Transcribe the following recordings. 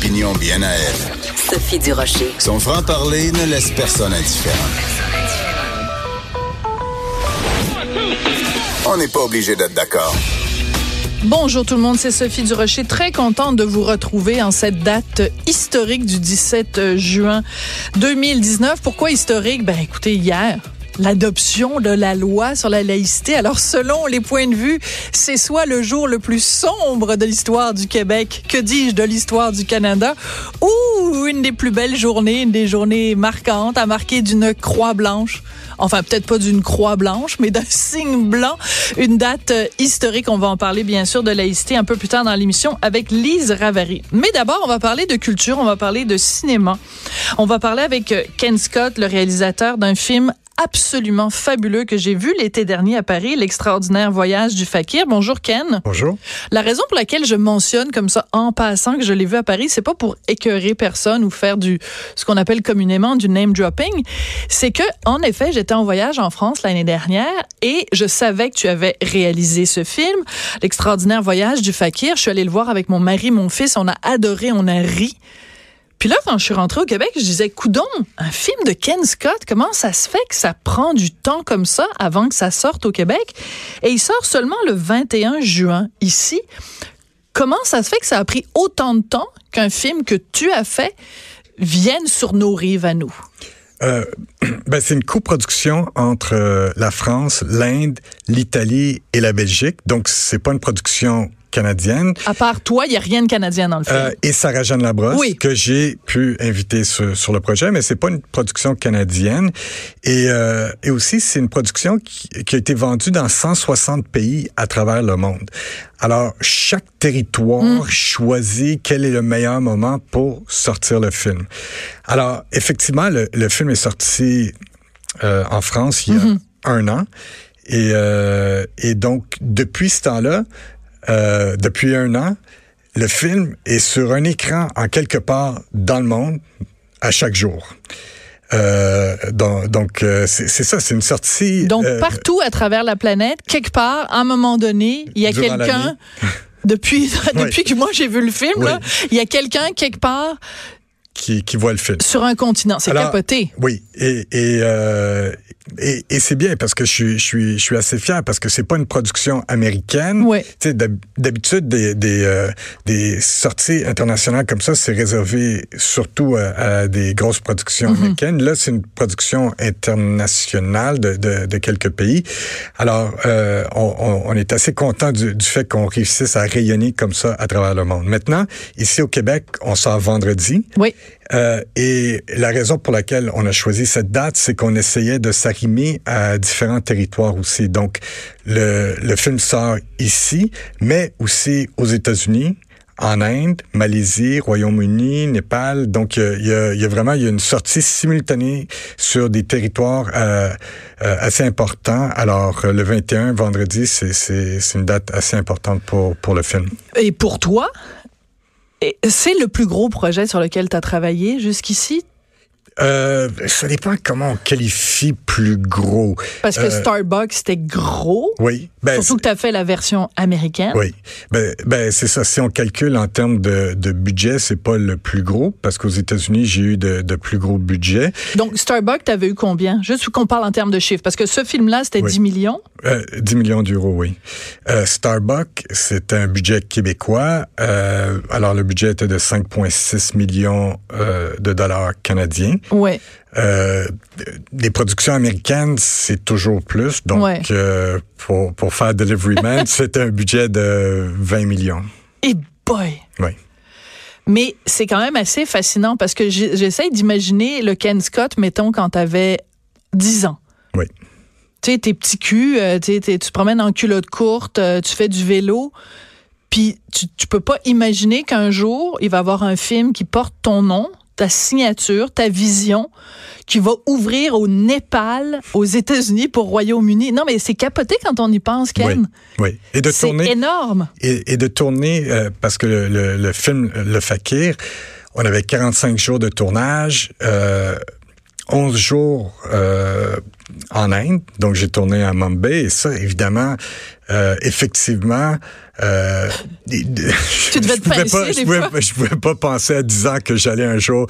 Bien à elle. Sophie Durocher. Son franc-parler ne laisse personne indifférent. On n'est pas obligé d'être d'accord. Bonjour tout le monde, c'est Sophie Durocher. Très contente de vous retrouver en cette date historique du 17 juin 2019. Pourquoi historique? Ben écoutez, hier, l'adoption de la loi sur la laïcité. Alors, selon les points de vue, c'est soit le jour le plus sombre de l'histoire du Québec, que dis-je, de l'histoire du Canada, ou une des plus belles journées, une des journées marquantes, à marquer d'une croix blanche. Enfin, peut-être pas d'une croix blanche, mais d'un signe blanc. Une date euh, historique. On va en parler, bien sûr, de laïcité un peu plus tard dans l'émission avec Lise Ravary. Mais d'abord, on va parler de culture, on va parler de cinéma. On va parler avec euh, Ken Scott, le réalisateur d'un film absolument fabuleux que j'ai vu l'été dernier à Paris, l'extraordinaire voyage du fakir. Bonjour Ken. Bonjour. La raison pour laquelle je mentionne comme ça en passant que je l'ai vu à Paris, c'est pas pour écœurer personne ou faire du ce qu'on appelle communément du name dropping, c'est que en effet, j'étais en voyage en France l'année dernière et je savais que tu avais réalisé ce film, l'extraordinaire voyage du fakir. Je suis allée le voir avec mon mari, mon fils, on a adoré, on a ri. Puis là, quand je suis rentrée au Québec, je disais, coudon, un film de Ken Scott, comment ça se fait que ça prend du temps comme ça avant que ça sorte au Québec? Et il sort seulement le 21 juin ici. Comment ça se fait que ça a pris autant de temps qu'un film que tu as fait vienne sur nos rives à nous? Euh, ben, c'est une coproduction entre euh, la France, l'Inde, l'Italie et la Belgique. Donc, c'est pas une production canadienne. À part toi, il n'y a rien de canadien dans le film. Euh, et Sarah Jeanne Labrosse, Oui. que j'ai pu inviter sur, sur le projet, mais c'est pas une production canadienne. Et, euh, et aussi, c'est une production qui, qui a été vendue dans 160 pays à travers le monde. Alors, chaque territoire choisit quel est le meilleur moment pour sortir le film. Alors, effectivement, le, le film est sorti euh, en France il y a un an. Et, euh, et donc, depuis ce temps-là, euh, depuis un an, le film est sur un écran en quelque part dans le monde à chaque jour. Euh, donc, euh, c'est ça, c'est une sortie. Donc, euh, partout à travers la planète, quelque part, à un moment donné, il y a quelqu'un, depuis, depuis que moi j'ai vu le film, là, il y a quelqu'un quelque part qui, qui voit le film. sur un continent. C'est capoté. Oui, et et, euh, et, et c'est bien parce que je suis je suis je suis assez fier parce que c'est pas une production américaine. D'hab- d'habitude des des euh, des sorties internationales comme ça c'est réservé surtout à, à des grosses productions Mm-hmm. américaines. Là c'est une production internationale de, de, de quelques pays. Alors euh, on, on, on est assez content du, du fait qu'on réussisse à rayonner comme ça à travers le monde. Maintenant ici au Québec on sort vendredi. Oui. Euh, et la raison pour laquelle on a choisi cette date, c'est qu'on essayait de s'arrimer à différents territoires aussi. Donc, le, film sort ici, mais aussi aux États-Unis, en Inde, Malaisie, Royaume-Uni, Népal. Donc, il y a, vraiment y a une sortie simultanée sur des territoires euh, euh, assez importants. Alors, le 21, vendredi, c'est- une date assez importante pour, pour le film. Et pour toi, c'est le plus gros projet sur lequel tu as travaillé jusqu'ici? Euh, ça dépend comment on qualifie plus gros. Parce que Euh, Starbucks, c'était gros. Oui. Ben, Surtout que tu as fait la version américaine. Oui, ben, ben c'est ça. Si on calcule en termes de, de budget, c'est pas le plus gros parce qu'aux États-Unis j'ai eu de, de plus gros budgets. Donc, Starbucks, tu avais eu combien? Juste qu'on parle en termes de chiffres. Parce que ce film-là, c'était Oui. 10 millions. Euh, 10 millions d'euros, oui. Euh, Starbucks, c'est un budget québécois. Euh, alors le budget était de 5,6 millions euh, de dollars canadiens. Ouais. Euh, les productions américaines, c'est toujours plus. Donc, Ouais. euh, pour, pour faire Delivery Man, c'était un budget de 20 millions. Et boy! Oui. Mais c'est quand même assez fascinant parce que j'essaie d'imaginer le Ken Scott, mettons, quand tu avais 10 ans. Oui. Tu sais, tes petits culs, euh, tu te promènes en culotte courte, euh, tu fais du vélo, puis tu, tu peux pas imaginer qu'un jour, il va y avoir un film qui porte ton nom, ta signature, ta vision, qui va ouvrir au Népal, aux États-Unis, pour Royaume-Uni. Non, mais c'est capoté quand on y pense. Ken. Oui. Et de C'est tourner. énorme. Et, et de tourner, euh, parce que le, le- le film Le Fakir, on avait 45 jours de tournage, euh, 11 jours euh, en Inde, donc j'ai tourné à Mumbai, et ça, évidemment, euh, effectivement... Euh, Tu devais je te pouvais pas, des je pouvais, fois. je pouvais pas penser à 10 ans que j'allais un jour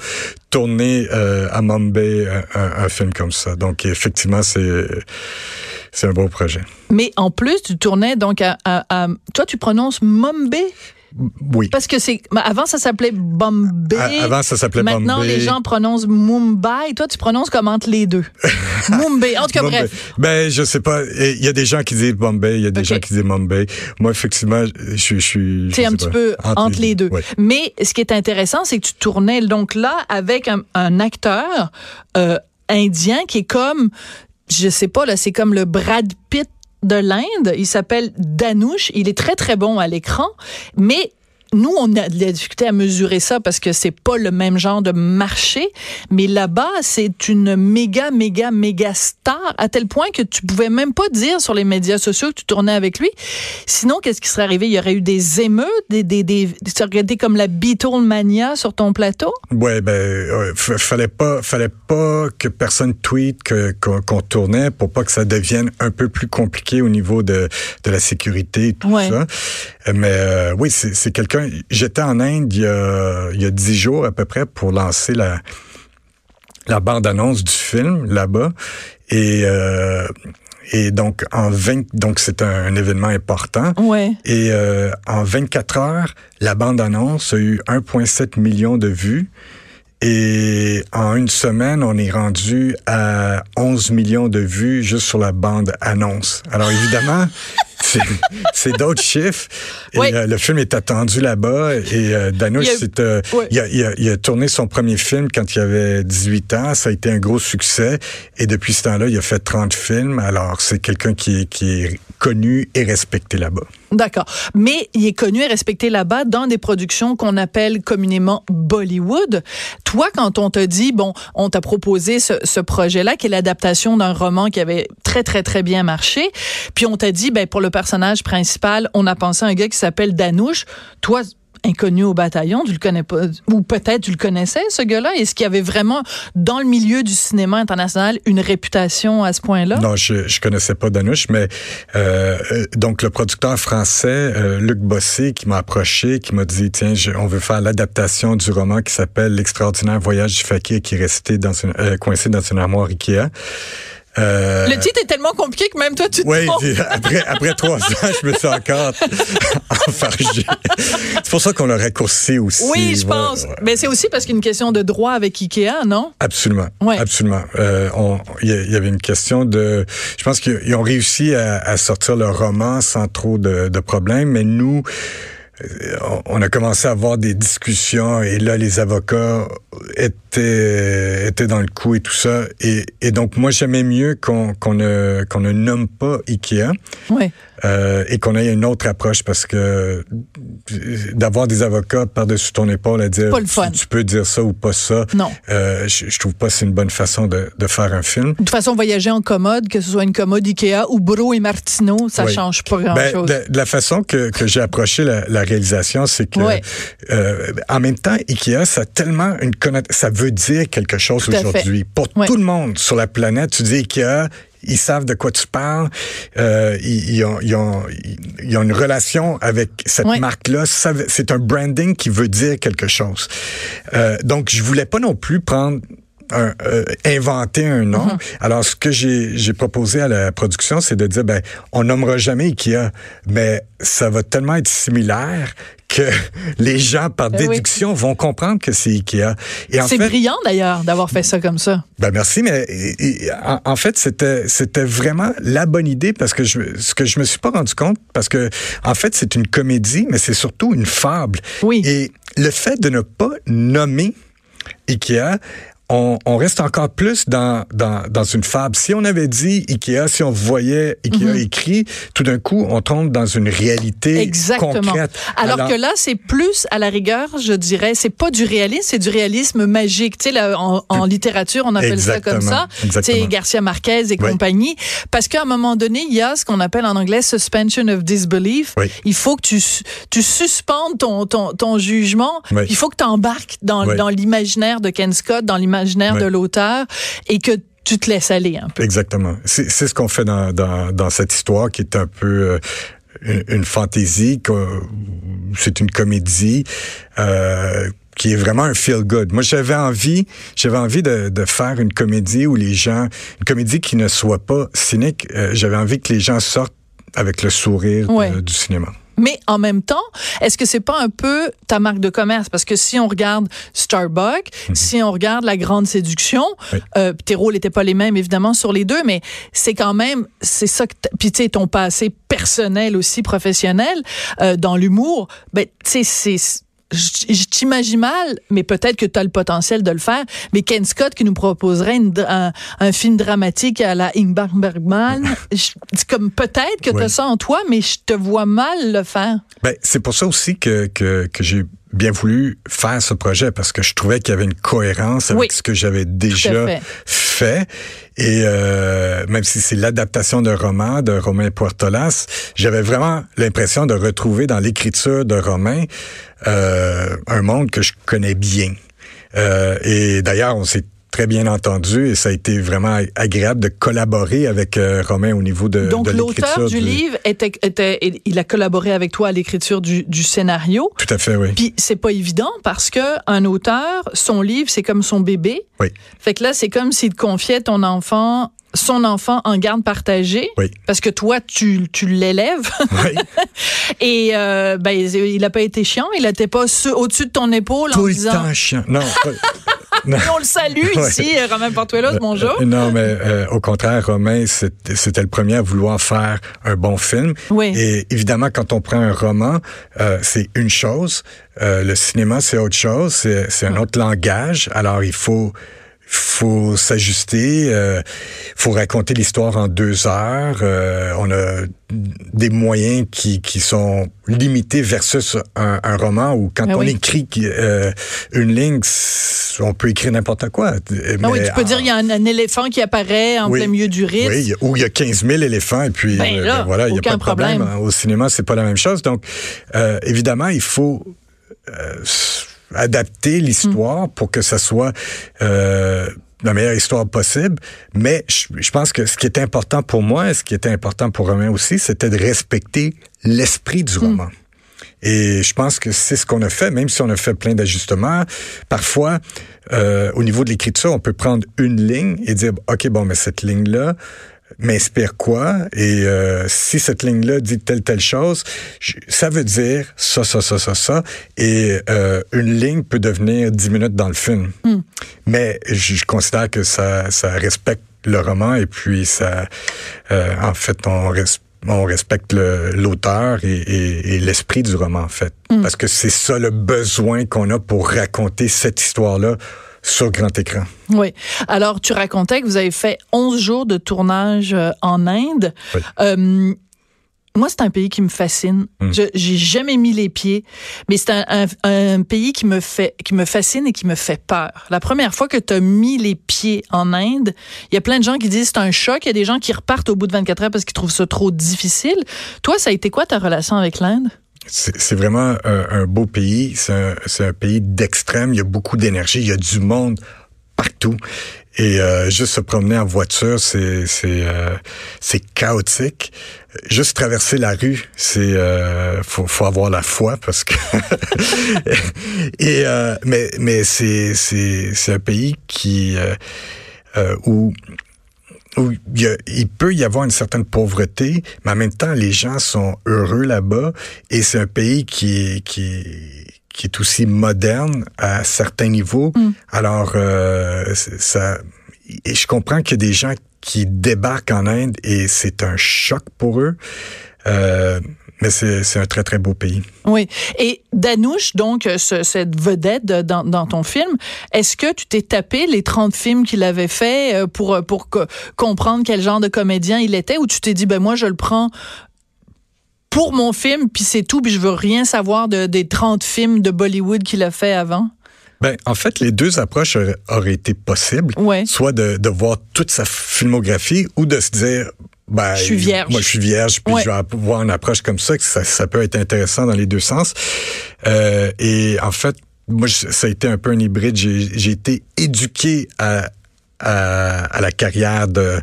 tourner euh, à Mumbai un film comme ça. Donc effectivement, c'est c'est un beau projet. Mais en plus, tu tournais donc à... à- à- toi, tu prononces Mumbai? Oui. Parce que c'est... Avant, ça s'appelait Bombay. À- avant, ça s'appelait Maintenant, Bombay. les gens prononcent Mumbai. Toi, tu prononces comme entre les deux. Mumbai. En tout cas, Bombay. bref. Ben, je sais pas. Il y a des gens qui disent Bombay, il y a des gens qui disent Mumbai. Moi, effectivement, je, je suis. C'est un petit pas. peu entre, les deux. Ouais. Mais ce qui est intéressant, c'est que tu tournais donc là avec un, un acteur euh, indien qui est comme, je sais pas, là, c'est comme le Brad Pitt de l'Inde. Il s'appelle Danush. Il est très, très bon à l'écran. Mais nous, on a de la difficulté à mesurer ça parce que c'est pas le même genre de marché. Mais là-bas, c'est une méga, méga, méga star à tel point que tu pouvais même pas dire sur les médias sociaux que tu tournais avec lui. Sinon, qu'est-ce qui serait arrivé? Il y aurait eu des émeutes, des, des, des, été comme la Beatlemania sur ton plateau? Ouais, ben, euh, fallait pas, fallait pas que personne tweet que qu'on qu'on tournait pour pas que ça devienne un peu plus compliqué au niveau de de la sécurité et tout Ouais. ça. Euh, Mais euh, oui, c'est c'est quelqu'un. J'étais en Inde il y a dix jours à peu près pour lancer la la bande annonce du film là-bas et euh, et donc en 20 donc c'est un, un événement important. Ouais. Et euh, en 24 heures, la bande-annonce a eu 1,7 million de vues. Et en une semaine, on est rendu à 11 millions de vues juste sur la bande-annonce. Alors évidemment, c'est- d'autres chiffres. Et Oui. euh, le film est attendu là-bas. Et euh, Danush, Il a- euh, il, a, il a- il a tourné son premier film quand il avait 18 ans. Ça a été un gros succès. Et depuis ce temps-là, il a fait 30 films. Alors c'est quelqu'un qui est, qui est connu et respecté là-bas. D'accord. Mais il est connu et respecté là-bas dans des productions qu'on appelle communément Bollywood. Toi, quand on t'a dit, bon, on t'a proposé ce, ce projet-là, qui est l'adaptation d'un roman qui avait très, très, très bien marché, puis on t'a dit, ben, pour le personnage principal, on a pensé à un gars qui s'appelle Danush. Toi, inconnu au bataillon, tu le connais pas, ou peut-être tu le connaissais, ce gars-là? Est-ce qu'il avait vraiment, dans le milieu du cinéma international, une réputation à ce point-là? Non, je connaissais pas Danush, mais euh, euh, donc le producteur français euh, Luc Bossé qui m'a approché, qui m'a dit tiens, on veut faire l'adaptation du roman qui s'appelle L'extraordinaire voyage du fakir qui est coincé dans une armoire Ikea. Euh, Le titre est tellement compliqué que même toi, tu te oui, après, après trois ans, je me suis encore enfargé. C'est pour ça qu'on l'a raccourci aussi. Oui, je Ouais, pense. ouais. Mais c'est aussi parce qu'il y a une question de droit avec Ikea, non? Absolument. Ouais. Absolument. Euh, Il y, avait une question de... Je pense qu'ils ont réussi à, à sortir le roman sans trop de, de problèmes, mais nous, on on a commencé à avoir des discussions et là, les avocats étaient, étaient dans le coup et tout ça. Et, donc, moi, j'aimais mieux qu'on qu'on ne, qu'on ne nomme pas Ikea. Oui. Euh, et qu'on ait une autre approche parce que d'avoir des avocats par-dessus ton épaule à dire. Tu, tu peux dire ça ou pas ça, Non. euh, je, je trouve pas que c'est une bonne façon de, de faire un film. De toute façon, voyager en commode, que ce soit une commode Ikea ou Bro et Martino, ça Oui. change pas Ben, grand-chose. de, de la façon que, que j'ai approché la, la réalisation, c'est que euh, en même temps, Ikea, ça a tellement une connotation, ça veut dire quelque chose aujourd'hui. Pour tout le monde sur la planète, tu dis Ikea, ils savent de quoi tu parles, euh, ils, ils ont, ils, ont, ils ont une relation avec cette marque-là. C'est un branding qui veut dire quelque chose. Euh, donc, je voulais pas non plus prendre un, euh, inventer un nom. Mm-hmm. Alors, ce que j'ai proposé à la production, c'est de dire, ben, on nommera jamais Ikea, mais ça va tellement être similaire que les gens, par Ben oui. déduction, vont comprendre que c'est Ikea. C'est brillant d'ailleurs d'avoir fait ça comme ça. ben merci, mais et- et, en, en fait, c'était c'était vraiment la bonne idée parce que je, ce que je me suis pas rendu compte, parce que en fait, c'est une comédie, mais c'est surtout une fable. Oui. Et le fait de ne pas nommer Ikea, on, on reste encore plus dans, dans, dans une fable. Si on avait dit Ikea, si on voyait Ikea écrit, tout d'un coup, on tombe dans une réalité Exactement. concrète. Alors, que là, c'est plus à la rigueur, je dirais, c'est pas du réalisme, c'est du réalisme magique. Tu sais, là, en, en littérature, on appelle ça comme ça. Exactement. Tu sais, Exactement. Garcia Marquez et Oui. compagnie. Parce qu'à un moment donné, il y a ce qu'on appelle en anglais suspension of disbelief. Oui. Il faut que tu, tu suspendes ton, ton, ton jugement. Oui. Il faut que tu embarques dans, dans l'imaginaire de Ken Scott, dans l'imaginaire Oui. de l'auteur et que tu te laisses aller un peu. Exactement. C'est ce qu'on fait dans, dans, dans cette histoire qui est un peu euh, une, une fantaisie, c'est une comédie. euh, qui est vraiment un feel good. Moi, j'avais envie, j'avais envie de, de faire une comédie où les gens, une comédie qui ne soit pas cynique. euh, j'avais envie que les gens sortent avec le sourire de- du cinéma. Mais en même temps, est-ce que c'est pas un peu ta marque de commerce? Parce que si on regarde Starbucks, si on regarde La Grande Séduction, Oui. euh, tes rôles n'étaient pas les mêmes évidemment sur les deux, mais c'est quand même, c'est ça que, puis tu sais, ton passé personnel aussi, professionnel, euh, dans l'humour, ben, tu sais, c'est, je je t'imagine mal, mais peut-être que tu as le potentiel de le faire. Mais Ken Scott qui nous proposerait une un, un film dramatique à la Ingmar Bergman, je- c'est comme peut-être que tu as ça en toi, mais je te vois mal le faire. Ben, c'est pour ça aussi que, que, que j'ai bien voulu faire ce projet parce que je trouvais qu'il y avait une cohérence avec Oui. ce que j'avais déjà fait. fait. Et euh, même si c'est l'adaptation d'un roman de Romain Puertolas, j'avais vraiment l'impression de retrouver dans l'écriture de Romain euh, un monde que je connais bien. Euh, et d'ailleurs, on s'est très bien entendu et ça a été vraiment agréable de collaborer avec euh, Romain au niveau de, Donc de l'auteur du livre était, était, il a collaboré avec toi à l'écriture du, du scénario. Tout à fait, oui. Puis c'est pas évident parce que un auteur, son livre, c'est comme son bébé. Oui. Fait que là, c'est comme s'il te confiait ton enfant, son enfant en garde partagée. Oui. Parce que toi, tu, tu l'élèves. Oui. Et euh, ben, il a pas été chiant. Il était pas su- au-dessus de ton épaule en Tout le disant. temps chiant. Non, on le salue Ouais. ici, Romain Portuelos, bonjour. Euh, non, mais euh, au contraire, Romain, c'était le premier à vouloir faire un bon film. Oui. Et évidemment, quand on prend un roman, euh, c'est une chose. Euh, le cinéma, c'est autre chose. C'est un autre langage. Alors, il faut faut s'ajuster, euh, faut raconter l'histoire en deux heures. Euh, on a des moyens qui, qui sont limités versus un, un roman où quand Ah on oui. écrit euh, une ligne, on peut écrire n'importe quoi. Ah oui, Mais tu peux en- dire il y a un, un éléphant qui apparaît en oui. plein milieu du risque. Oui, où il y a 15 000 éléphants et puis Ben euh, là, ben voilà, il n'y a pas de problème. problème. Au cinéma, c'est pas la même chose. Donc, euh, évidemment, il faut euh, adapter l'histoire pour que ça soit euh, la meilleure histoire possible. Mais je, je pense que ce qui est important pour moi et ce qui était important pour Romain aussi, c'était de respecter l'esprit du roman. Et je pense que c'est ce qu'on a fait, même si on a fait plein d'ajustements. Parfois, euh, au niveau de l'écriture, on peut prendre une ligne et dire, OK, bon, mais cette ligne-là m'inspire quoi? Et euh, si cette ligne-là dit telle, telle chose, je- ça veut dire ça, ça, ça, ça, ça. Et euh, une ligne peut devenir dix minutes dans le film. Mais je, je considère que ça, ça respecte le roman et puis ça, euh, en fait, on respecte on respecte le- l'auteur et, et- et l'esprit du roman, en fait. Parce que c'est ça le besoin qu'on a pour raconter cette histoire-là sur grand écran. Oui. Alors, tu racontais que vous avez fait 11 jours de tournage euh, en Inde. Oui. Euh, moi, c'est un pays qui me fascine. Je j'ai jamais mis les pieds, mais c'est un, un- un pays qui me fait, qui me fascine et qui me fait peur. La première fois que tu as mis les pieds en Inde, il y a plein de gens qui disent c'est un choc. Il y a des gens qui repartent au bout de 24 heures parce qu'ils trouvent ça trop difficile. Toi, ça a été quoi ta relation avec l'Inde? C'est vraiment un, un beau pays. C'est un, pays d'extrême. Il y a beaucoup d'énergie. Il y a du monde partout. Et euh, juste se promener en voiture, c'est c'est euh, chaotique. Juste traverser la rue, c'est euh, faut faut avoir la foi parce que et euh, mais mais c'est c'est c'est un pays qui euh, euh, où où il, y a- il peut y avoir une certaine pauvreté, mais en même temps, les gens sont heureux là-bas et c'est un pays qui est, qui, est- qui est aussi moderne à certains niveaux. Alors, euh, ça, et je comprends qu'il y a des gens qui débarquent en Inde et c'est un choc pour eux. Euh, mais c'est un très, très beau pays. Oui. Et Danouche, donc, ce- cette vedette de- dans, dans ton film, est-ce que tu t'es tapé les 30 films qu'il avait fait euh, pour, pour co- comprendre quel genre de comédien il était ou tu t'es dit, ben moi, je le prends pour mon film, puis c'est tout, puis je veux rien savoir de, des 30 films de Bollywood qu'il a fait avant? Ben, en fait, les deux approches auraient, auraient été possibles. Ouais. Soit de, de voir toute sa filmographie ou de se dire, ben, Je suis vierge. Moi, je suis vierge, puis Ouais. je vais avoir une approche comme ça, que ça, ça peut être intéressant dans les deux sens. Euh, et en fait, moi, ça a été un peu un hybride. J'ai j'ai été éduqué à, à, à la carrière de,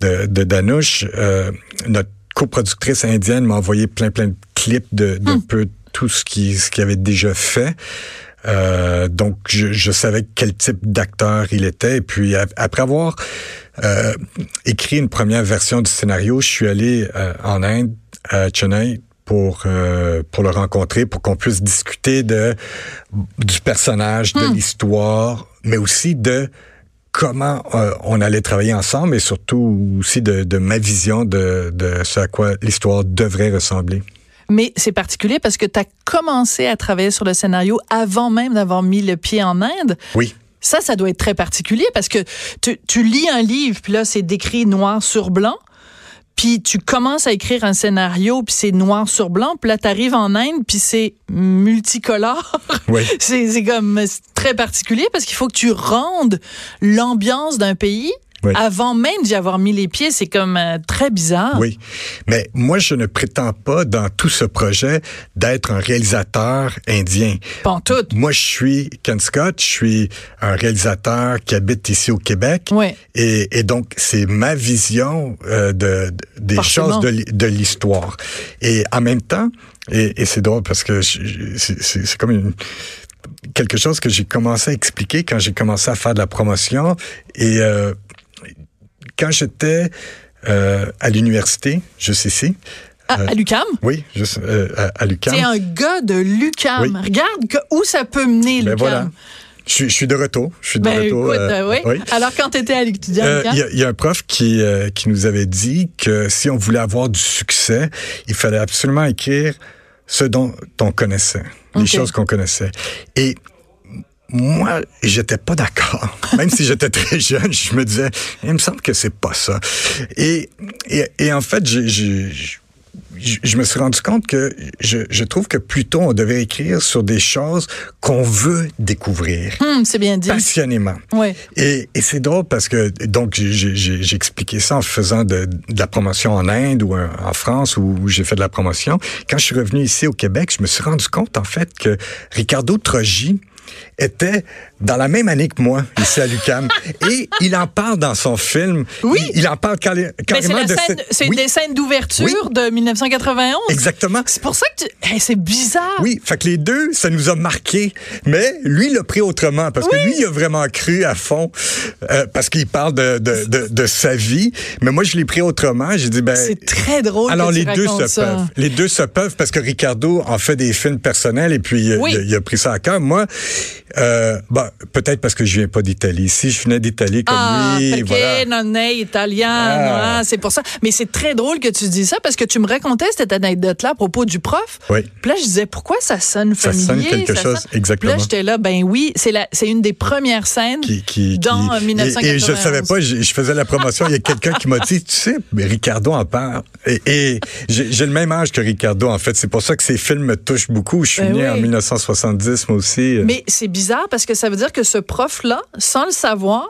de, de Danouche. Euh, notre coproductrice indienne m'a envoyé plein, plein de clips de, de Hmm. peu tout ce qu'il ce qu'il avait déjà fait. Euh, donc, je, je savais quel type d'acteur il était. Et puis, a- après avoir euh, écrit une première version du scénario, je suis allé euh, en Inde, à Chennai, pour euh, pour le rencontrer, pour qu'on puisse discuter de du personnage, de l'histoire, mais aussi de comment euh, on allait travailler ensemble et surtout aussi de, de ma vision de, de ce à quoi l'histoire devrait ressembler. Mais c'est particulier parce que tu as commencé à travailler sur le scénario avant même d'avoir mis le pied en Inde. Oui. Ça, ça doit être très particulier parce que tu, tu lis un livre, puis là, c'est décrit noir sur blanc. Puis tu commences à écrire un scénario, puis c'est noir sur blanc. Puis là, tu arrives en Inde, puis c'est multicolore. Oui. c'est comme très particulier parce qu'il faut que tu rendes l'ambiance d'un pays Oui. avant même d'y avoir mis les pieds. C'est comme euh, très bizarre. Oui, mais moi, je ne prétends pas dans tout ce projet d'être un réalisateur indien. Pantoute. Moi, je suis Ken Scott, je suis un réalisateur qui habite ici au Québec. Ouais. Et, et donc, c'est ma vision euh, de, de- des Forcément. choses de, de l'histoire. Et en même temps, et, et c'est drôle parce que c'est comme une quelque chose que j'ai commencé à expliquer quand j'ai commencé à faire de la promotion. Et euh, quand j'étais euh, à l'université, juste ici, À, à l'UQAM? oui, juste euh, à, à l'UQAM. C'est un gars de l'UQAM. Oui. Regarde que- où ça peut mener, Ben voilà. Je, suis- je suis de retour. Je suis de Ben retour. écoute, euh, euh, oui. oui. Alors quand tu étais à l'UQAM, Euh, Il y, a- il y a un prof qui, euh, qui nous avait dit que si on voulait avoir du succès, il fallait absolument écrire ce dont on connaissait, les choses qu'on connaissait. Et moi, j'étais pas d'accord. Même si j'étais très jeune, je me disais, il me semble que c'est pas ça. Et, et, et en fait, je, je me suis rendu compte que je, trouve que plutôt on devait écrire sur des choses qu'on veut découvrir Hum, c'est bien dit. passionnément. Ouais. Et, et c'est drôle parce que donc j'ai- expliqué ça en faisant de, de la promotion en Inde ou en France où, où j'ai fait de la promotion. Quand je suis revenu ici au Québec, je me suis rendu compte en fait que Ricardo Trogi était dans la même année que moi ici à l'UCAM et il en parle dans son film. Oui. Il, il en parle carré- c'est carrément de scène, cette- c'est Oui, des scènes d'ouverture Oui. de 1991. Exactement. C'est pour ça que tu... Hey, c'est bizarre. Oui, fait que les deux, ça nous a marqué. Mais lui, il l'a pris autrement parce que lui, il a vraiment cru à fond euh, parce qu'il parle de, de, de, de sa vie. Mais moi, je l'ai pris autrement. J'ai dit, ben. C'est très drôle Alors, que tu les deux se ça. peuvent. Les deux se peuvent parce que Ricardo en fait des films personnels et puis euh, il, a, il a pris ça à cœur. Moi, euh, bah, peut-être parce que je viens pas d'Italie. Si je venais d'Italie comme Ah, lui, voilà. non è italiano, Ah. ah, c'est pour ça. Mais c'est très drôle que tu dis ça parce que tu me racontais cette anecdote-là à propos du prof. Oui. Puis là, je disais, pourquoi ça sonne Ça familier? sonne quelque chose, exactement. Puis là, j'étais là, ben oui, c'est la, c'est une des premières scènes Qui, qui, dans qui- et- 1991. Et, je savais pas, je, je faisais la promotion. Il y a quelqu'un qui m'a dit, tu sais, mais Ricardo en parle. Et, et j'ai j'ai le même âge que Ricardo, en fait. C'est pour ça que ces films me touchent beaucoup. Je suis Ben né oui. en 1970, moi aussi. Mais c'est bizarre parce que ça veut dire que ce prof-là, sans le savoir,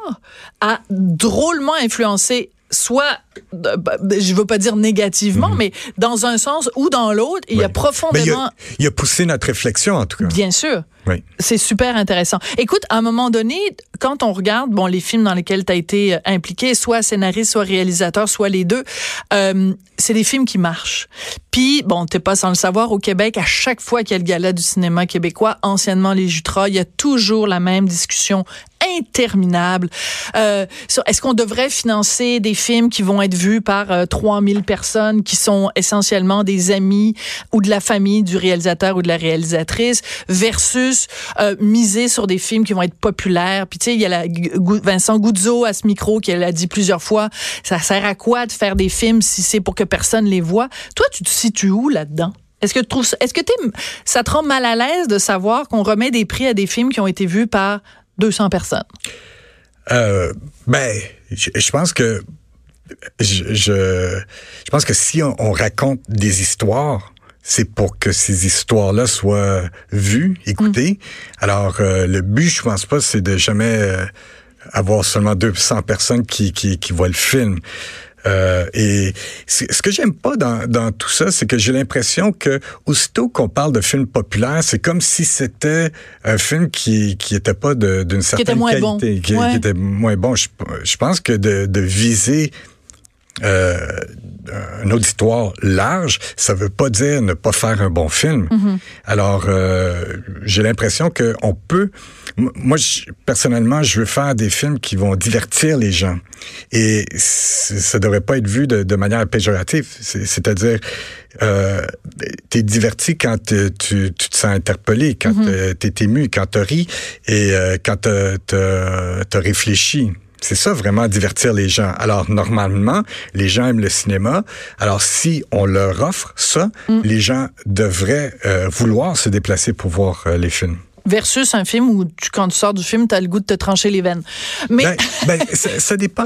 a drôlement influencé soit, euh, bah, je veux pas dire négativement, mais dans un sens ou dans l'autre, il Mhm. Ouais. a profondément, il a, il a poussé notre réflexion, en tout cas. bien sûr, Oui. c'est super intéressant. Écoute, à un moment donné, quand on regarde bon les films dans lesquels tu as été euh, impliqué, soit scénariste, soit réalisateur, soit les deux, euh, c'est des films qui marchent. Puis bon, t'es pas sans le savoir, au Québec, à chaque fois qu'il y a le gala du cinéma québécois, anciennement les Jutras, il y a toujours la même discussion interminable. Euh, est-ce qu'on devrait financer des films qui vont être vus par euh, 3000 personnes qui sont essentiellement des amis ou de la famille du réalisateur ou de la réalisatrice versus euh, miser sur des films qui vont être populaires? Puis tu sais, il y a la, Vincent Guzzo à ce micro qui l'a dit plusieurs fois, ça sert à quoi de faire des films si c'est pour que personne les voit? Toi, tu te situes où là-dedans? Est-ce que tu trouves, est-ce que t'es, ça te rend mal à l'aise de savoir qu'on remet des prix à des films qui ont été vus par 200 personnes? Euh, ben, je, je pense que je, je, je pense que si on, on raconte des histoires, c'est pour que ces histoires-là soient vues, écoutées. Alors, euh, le but, je pense pas, c'est de jamais euh, avoir seulement 200 personnes qui, qui, qui voient le film. Euh, et ce que j'aime pas dans, dans tout ça, c'est que j'ai l'impression que aussitôt qu'on parle de films populaires, c'est comme si c'était un film qui qui était pas d'une certaine était moins bon. qualité, qui, Ouais. qui était moins bon. Je, je pense que de, de viser euh, un auditoire large, ça veut pas dire ne pas faire un bon film. Alors, euh, j'ai l'impression que on peut. Moi, je- personnellement, je veux faire des films qui vont divertir les gens, et ça devrait pas être vu de, de manière péjorative. C'est- C'est-à-dire, euh, t'es diverti quand tu, tu te sens interpellé, quand euh, t'es ému, quand tu ris et euh, quand t'as t'as- t'as réfléchi. C'est ça vraiment divertir les gens. Alors normalement, les gens aiment le cinéma. Alors si on leur offre ça, les gens devraient euh, vouloir se déplacer pour voir euh, les films. Versus un film où tu, quand tu sors du film, tu as le goût de te trancher les veines. Mais Ben, ben, ça, dépend.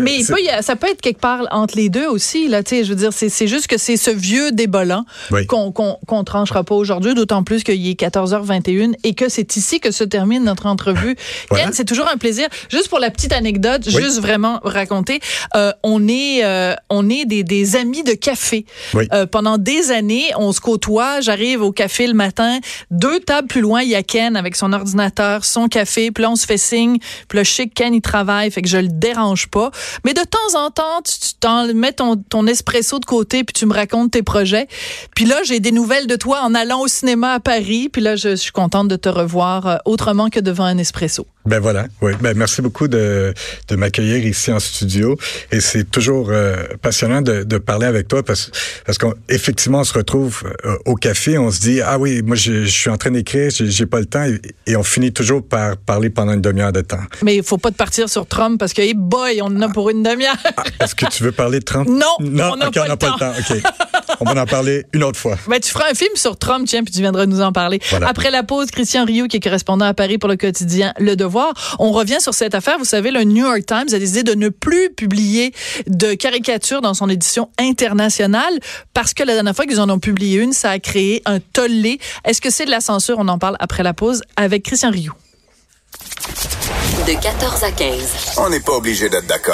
Mais il ça- peut ça être quelque part entre les deux aussi. Là, je veux dire, c'est juste que c'est ce vieux débollant Oui. qu'on qu'on qu'on tranchera pas aujourd'hui, d'autant plus qu'il est 14h21 et que c'est ici que se termine notre entrevue. Voilà. Ken, c'est toujours un plaisir. Juste pour la petite anecdote, Oui. juste vraiment raconter, euh, on est euh, on est des, des amis de café. Oui. Euh, pendant des années, on se côtoie. J'arrive au café le matin. Deux tables plus loin, il y a Avec son ordinateur, son café. Puis là, on se fait signe. Puis là, je sais que Ken, il travaille, fait que je le dérange pas. Mais de temps en temps, tu tu mets ton, espresso de côté, puis tu me racontes tes projets. Puis là, j'ai des nouvelles de toi en allant au cinéma à Paris. Puis là, je suis contente de te revoir euh, autrement que devant un espresso. Ben voilà, oui. Ben merci beaucoup de, de m'accueillir ici en studio. Et c'est toujours euh, passionnant de, de parler avec toi parce, parce qu'effectivement, on se retrouve euh, au café, on se dit, ah oui, moi je, je suis en train d'écrire, j'ai pas le temps, et, et on finit toujours par parler pendant une demi-heure de temps. Mais il faut pas te partir sur Trump parce que, hey boy, on en a pour une demi-heure. Est-ce que tu veux parler de Trump? Non, non, on n'a ok, pas on le pas le temps. OK. On va en parler une autre fois. Ben, tu feras un film sur Trump, tiens, puis tu viendras nous en parler. Voilà. Après la pause, Christian Rioux, qui est correspondant à Paris pour le quotidien Le Devoir. On revient sur cette affaire. Vous savez, le New York Times a décidé de ne plus publier de caricatures dans son édition internationale parce que la dernière fois qu'ils en ont publié une, ça a créé un tollé. Est-ce que c'est de la censure? On en parle après la pause avec Christian Rioux. De 14 à 15. On n'est pas obligé d'être d'accord.